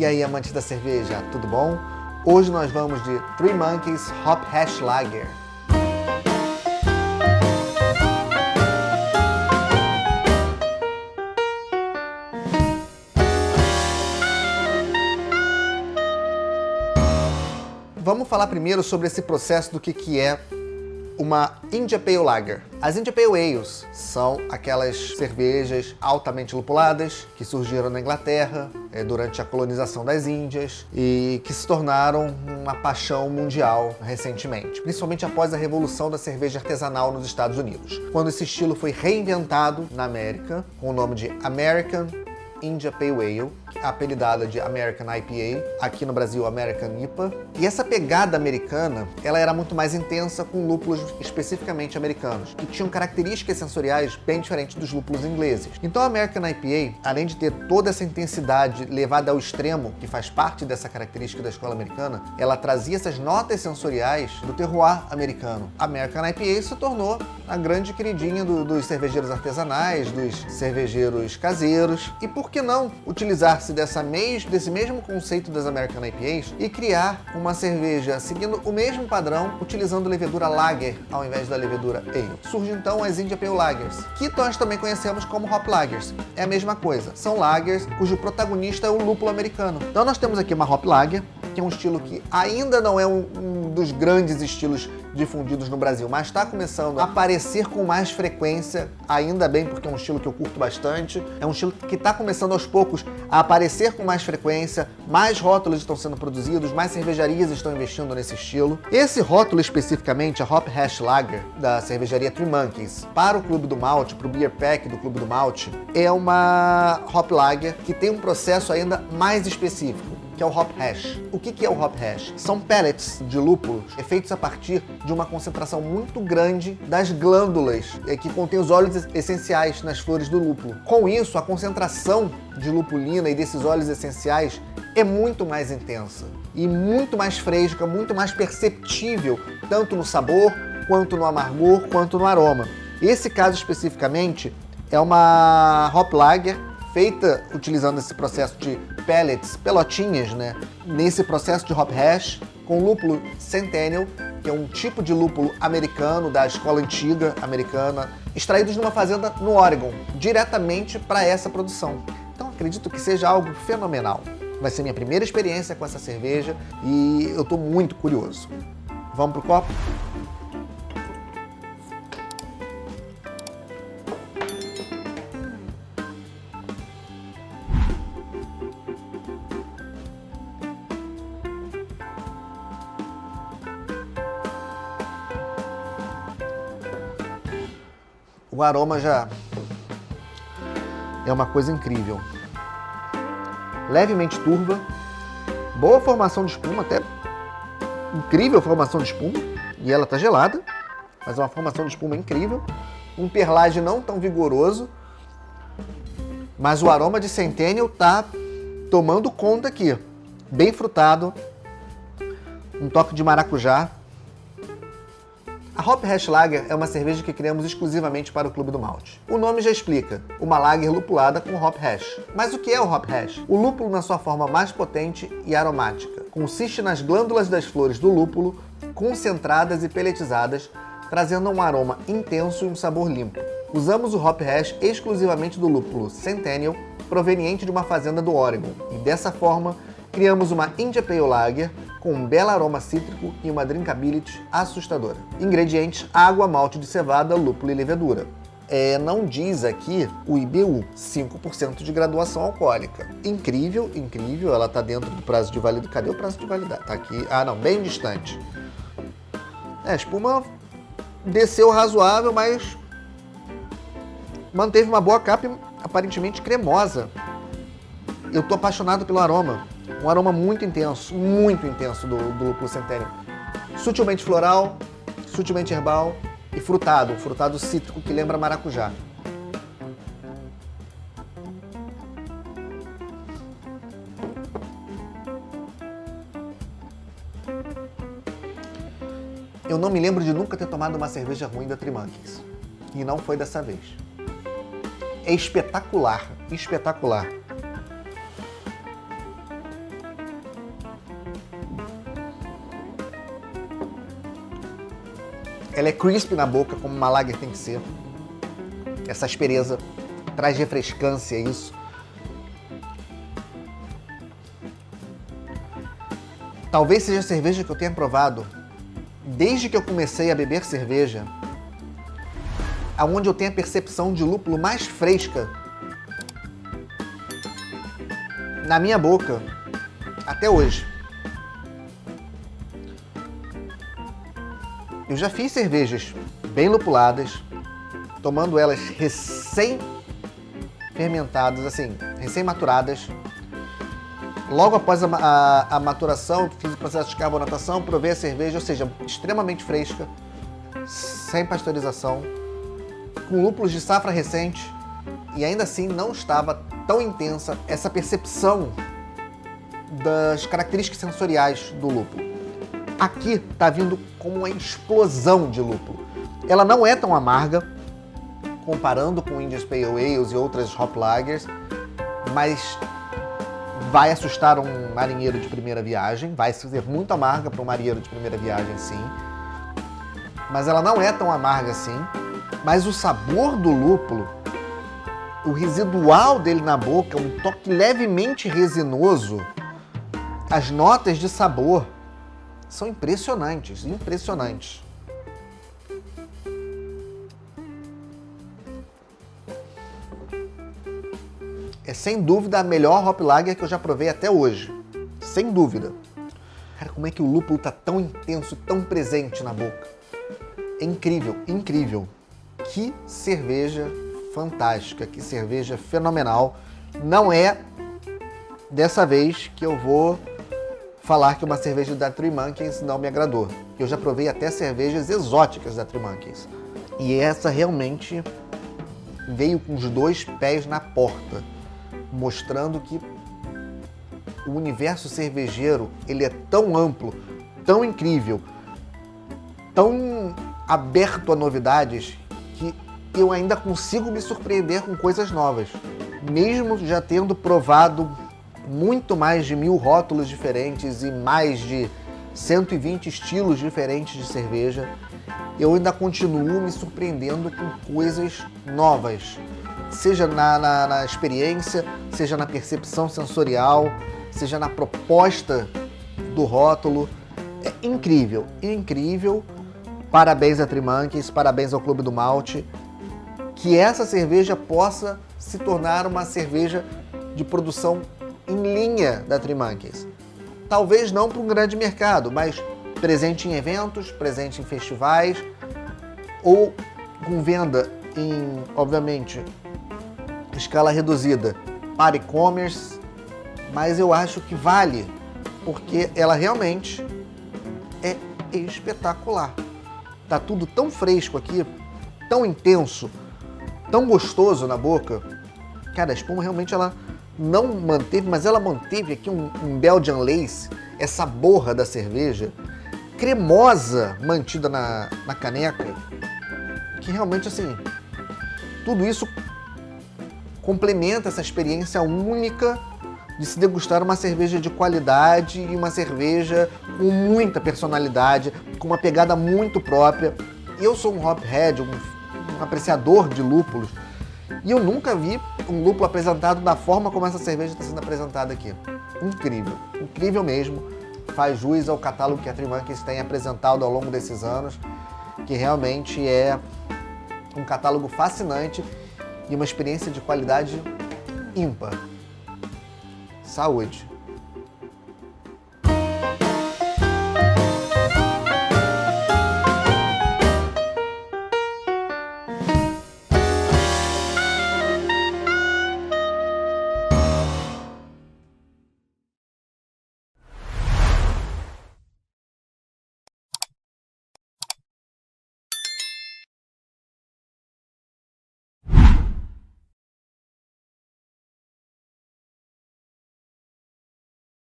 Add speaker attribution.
Speaker 1: E aí, amantes da cerveja, tudo bom? Hoje nós vamos de Three Monkeys Hop Hash Lager. Vamos falar primeiro sobre esse processo do que, que é uma India Pale Lager. As India Pale Ales são aquelas cervejas altamente lupuladas que surgiram na Inglaterra é, durante a colonização das Índias e que se tornaram uma paixão mundial recentemente, principalmente após a revolução da cerveja artesanal nos Estados Unidos, quando esse estilo foi reinventado na América com o nome de American India Pale Ale, apelidada de American IPA, aqui no Brasil American IPA. E essa pegada americana, ela era muito mais intensa com lúpulos especificamente americanos, que tinham características sensoriais bem diferentes dos lúpulos ingleses. Então a American IPA, além de ter toda essa intensidade levada ao extremo, que faz parte dessa característica da escola americana, ela trazia essas notas sensoriais do terroir americano. A American IPA se tornou a grande queridinha do, dos cervejeiros artesanais, dos cervejeiros caseiros, e por que não utilizar-se mes desse mesmo conceito das American IPAs e criar uma cerveja seguindo o mesmo padrão, utilizando levedura lager ao invés da levedura ale. Surge então as India Pale Lagers, que nós também conhecemos como Hop Lagers. É a mesma coisa, são lagers cujo protagonista é o lúpulo americano. Então nós temos aqui uma Hop Lager, que é um estilo que ainda não é um, um dos grandes estilos difundidos no Brasil, mas está começando a aparecer com mais frequência, ainda bem, porque é um estilo que eu curto bastante. É um estilo que está começando aos poucos a aparecer com mais frequência, mais rótulos estão sendo produzidos, mais cervejarias estão investindo nesse estilo. Esse rótulo especificamente, a Hop Hash Lager, da cervejaria Three Monkeys, para o Clube do Malte, para o Beer Pack do Clube do Malte, é uma Hop Lager que tem um processo ainda mais específico que é o hop hash. O que, que é o hop hash? São pellets de lúpulos feitos a partir de uma concentração muito grande das glândulas é, que contém os óleos essenciais nas flores do lúpulo. Com isso, a concentração de lupulina e desses óleos essenciais é muito mais intensa e muito mais fresca, muito mais perceptível, tanto no sabor, quanto no amargor, quanto no aroma. Esse caso especificamente é uma hop lager feita utilizando esse processo de pellets, pelotinhas, né? Nesse processo de hop hash com lúpulo Centennial, que é um tipo de lúpulo americano da escola antiga americana, extraídos numa fazenda no Oregon, diretamente para essa produção. Então acredito que seja algo fenomenal. Vai ser minha primeira experiência com essa cerveja e eu estou muito curioso. Vamos pro copo? O aroma já é uma coisa incrível. Levemente turva, boa formação de espuma, até incrível formação de espuma, e ela tá gelada, mas é uma formação de espuma incrível. Um perlage não tão vigoroso, mas o aroma de Centennial tá tomando conta aqui. Bem frutado, um toque de maracujá, a Hop Hash Lager é uma cerveja que criamos exclusivamente para o Clube do Malte. O nome já explica, uma lager lupulada com hop hash. Mas o que é o hop hash? O lúpulo na sua forma mais potente e aromática. Consiste nas glândulas das flores do lúpulo, concentradas e peletizadas, trazendo um aroma intenso e um sabor limpo. Usamos o hop hash exclusivamente do lúpulo Centennial, proveniente de uma fazenda do Oregon, e dessa forma criamos uma India Pale Lager com um belo aroma cítrico e uma drinkability assustadora. Ingredientes: água, malte de cevada, lúpulo e levedura. É, não diz aqui o IBU, 5% de graduação alcoólica. Incrível, incrível, ela está dentro do prazo de validade. Cadê o prazo de validade? Tá aqui. Ah, não, bem distante. É, a espuma desceu razoável, mas manteve uma boa capa aparentemente cremosa. Eu tô apaixonado pelo aroma. Um aroma muito intenso, muito intenso do, do lúpulo centênio. Sutilmente floral, sutilmente herbal e frutado, um frutado cítrico que lembra maracujá. Eu não me lembro de nunca ter tomado uma cerveja ruim da Trimanques. E não foi dessa vez. É espetacular, espetacular. Ela é crisp na boca, como uma lager tem que ser. Essa aspereza traz refrescância, isso. Talvez seja a cerveja que eu tenha provado desde que eu comecei a beber cerveja, aonde eu tenho a percepção de lúpulo mais fresca na minha boca até hoje. Eu já fiz cervejas bem lupuladas, tomando elas recém fermentadas, assim, recém maturadas. Logo após a, a, a, maturação, fiz o processo de carbonatação, provei a cerveja, ou seja, extremamente fresca, sem pasteurização, com lúpulos de safra recente, e ainda assim não estava tão intensa essa percepção das características sensoriais do lúpulo. Aqui está vindo como uma explosão de lúpulo. Ela não é tão amarga, comparando com Indian Pale Ales e outras hop lagers, mas vai assustar um marinheiro de primeira viagem, vai ser muito amarga para um marinheiro de primeira viagem, sim. Mas ela não é tão amarga assim. Mas o sabor do lúpulo, o residual dele na boca, um toque levemente resinoso, as notas de sabor são impressionantes, impressionantes. é sem dúvida a melhor Hop Lager que eu já provei até hoje. Sem dúvida. Cara, como é que o lúpulo tá tão intenso, tão presente na boca? É incrível, incrível. Que cerveja fantástica, que cerveja fenomenal. Não é dessa vez que eu vou falar que uma cerveja da Three Monkeys não me agradou. Eu já provei até cervejas exóticas da Three Monkeys. E essa realmente veio com os dois pés na porta mostrando que o universo cervejeiro ele é tão amplo, tão incrível, tão aberto a novidades que eu ainda consigo me surpreender com coisas novas, mesmo já tendo provado muito mais de mil rótulos diferentes e mais de 120 estilos diferentes de cerveja, eu ainda continuo me surpreendendo com coisas novas, seja na, na, na experiência, seja na percepção sensorial, seja na proposta do rótulo. É incrível, incrível. Parabéns a Trimanques, parabéns ao Clube do Malte. Que essa cerveja possa se tornar uma cerveja de produção em linha da Trimanques. Talvez não para um grande mercado, mas presente em eventos, presente em festivais ou com venda em, obviamente, escala reduzida para e-commerce, mas eu acho que vale porque ela realmente é espetacular. Tá tudo tão fresco aqui, tão intenso, tão gostoso na boca. Cara, a espuma realmente ela não manteve, mas ela manteve aqui um, um Belgian Lace, essa borra da cerveja, cremosa mantida na, na caneca, que realmente assim, tudo isso complementa essa experiência única de se degustar uma cerveja de qualidade e uma cerveja com muita personalidade, com uma pegada muito própria. Eu sou um hophead, um, um apreciador de lúpulos, e eu nunca vi um lúpulo apresentado da forma como essa cerveja está sendo apresentada aqui. Incrível, incrível mesmo. Faz jus ao catálogo que a Trimanques tem apresentado ao longo desses anos, que realmente é um catálogo fascinante e uma experiência de qualidade ímpar. Saúde!